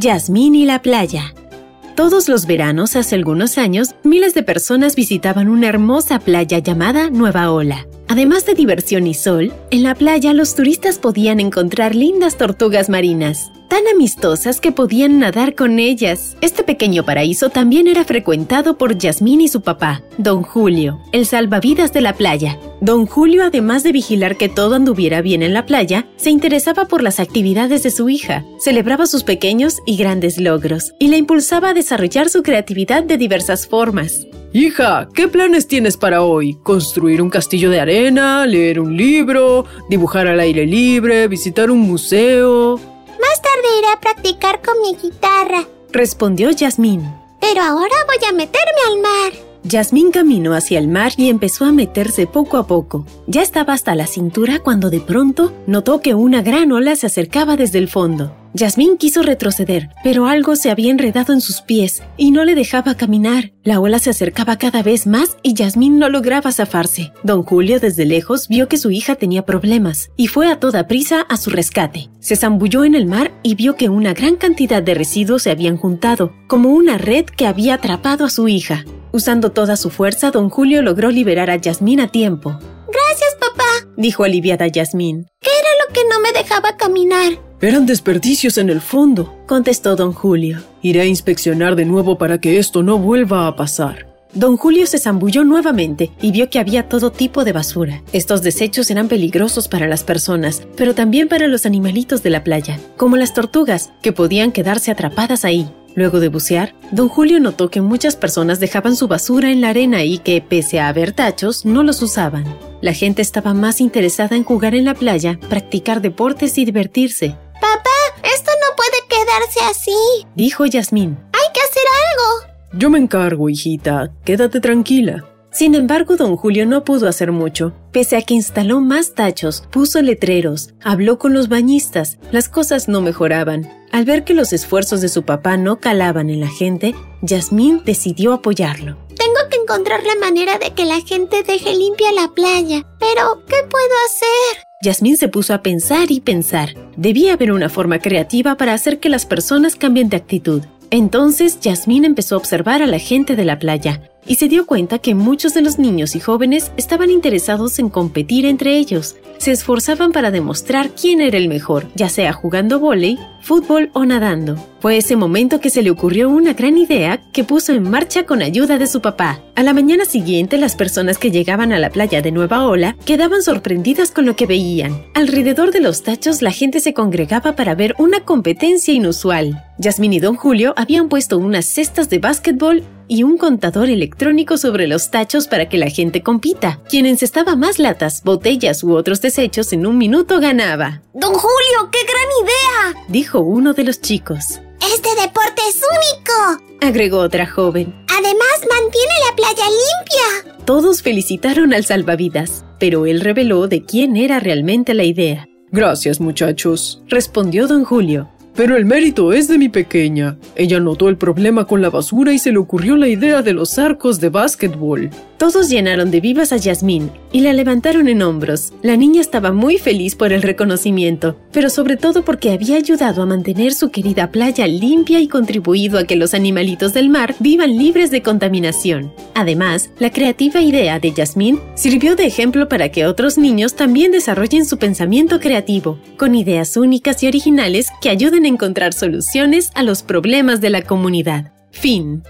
Yasmín y la playa. Todos los veranos, hace algunos años, miles de personas visitaban una hermosa playa llamada Nueva Ola. Además de diversión y sol, en la playa los turistas podían encontrar lindas tortugas marinas, tan amistosas que podían nadar con ellas. Este pequeño paraíso también era frecuentado por Yasmín y su papá, Don Julio, el salvavidas de la playa. Don Julio, además de vigilar que todo anduviera bien en la playa, se interesaba por las actividades de su hija, celebraba sus pequeños y grandes logros, y la impulsaba a desarrollar su creatividad de diversas formas. Hija, ¿qué planes tienes para hoy? ¿Construir un castillo de arena? ¿Leer un libro? ¿Dibujar al aire libre? ¿Visitar un museo? Más tarde iré a practicar con mi guitarra, respondió Yasmín. Pero ahora voy a meterme al mar. Yasmín caminó hacia el mar y empezó a meterse poco a poco. Ya estaba hasta la cintura cuando de pronto notó que una gran ola se acercaba desde el fondo. Yasmín quiso retroceder, pero algo se había enredado en sus pies y no le dejaba caminar. La ola se acercaba cada vez más y Yasmín no lograba zafarse. Don Julio desde lejos vio que su hija tenía problemas y fue a toda prisa a su rescate. Se zambulló en el mar y vio que una gran cantidad de residuos se habían juntado, como una red que había atrapado a su hija. Usando toda su fuerza, don Julio logró liberar a Yasmín a tiempo. Gracias, papá, dijo aliviada Yasmín. ¿Qué era lo que no me dejaba caminar? Eran desperdicios en el fondo, contestó don Julio. Iré a inspeccionar de nuevo para que esto no vuelva a pasar. Don Julio se zambulló nuevamente y vio que había todo tipo de basura. Estos desechos eran peligrosos para las personas, pero también para los animalitos de la playa, como las tortugas, que podían quedarse atrapadas ahí. Luego de bucear, don Julio notó que muchas personas dejaban su basura en la arena y que, pese a haber tachos, no los usaban. La gente estaba más interesada en jugar en la playa, practicar deportes y divertirse. Papá, esto no puede quedarse así, dijo Yasmín. Hay que hacer algo. Yo me encargo, hijita. Quédate tranquila. Sin embargo, don Julio no pudo hacer mucho. Pese a que instaló más tachos, puso letreros, habló con los bañistas, las cosas no mejoraban. Al ver que los esfuerzos de su papá no calaban en la gente, Yasmín decidió apoyarlo. Tengo que encontrar la manera de que la gente deje limpia la playa. Pero, ¿qué puedo hacer? Yasmín se puso a pensar y pensar. Debía haber una forma creativa para hacer que las personas cambien de actitud. Entonces, Yasmín empezó a observar a la gente de la playa y se dio cuenta que muchos de los niños y jóvenes estaban interesados en competir entre ellos. Se esforzaban para demostrar quién era el mejor, ya sea jugando vóley, fútbol o nadando. Fue ese momento que se le ocurrió una gran idea que puso en marcha con ayuda de su papá. A la mañana siguiente, las personas que llegaban a la playa de Nueva Ola quedaban sorprendidas con lo que veían. Alrededor de los tachos la gente se congregaba para ver una competencia inusual. Yasmín y Don Julio habían puesto unas cestas de básquetbol y un contador electrónico sobre los tachos para que la gente compita. Quien encestaba más latas, botellas u otros desechos en un minuto ganaba. ¡Don Julio, qué gran idea! dijo uno de los chicos. Este deporte es único, agregó otra joven. Además, mantiene la playa limpia. Todos felicitaron al salvavidas, pero él reveló de quién era realmente la idea. Gracias, muchachos, respondió don Julio. Pero el mérito es de mi pequeña. Ella notó el problema con la basura y se le ocurrió la idea de los arcos de básquetbol. Todos llenaron de vivas a Yasmín y la levantaron en hombros. La niña estaba muy feliz por el reconocimiento, pero sobre todo porque había ayudado a mantener su querida playa limpia y contribuido a que los animalitos del mar vivan libres de contaminación. Además, la creativa idea de Yasmín sirvió de ejemplo para que otros niños también desarrollen su pensamiento creativo, con ideas únicas y originales que ayuden a encontrar soluciones a los problemas de la comunidad. Fin.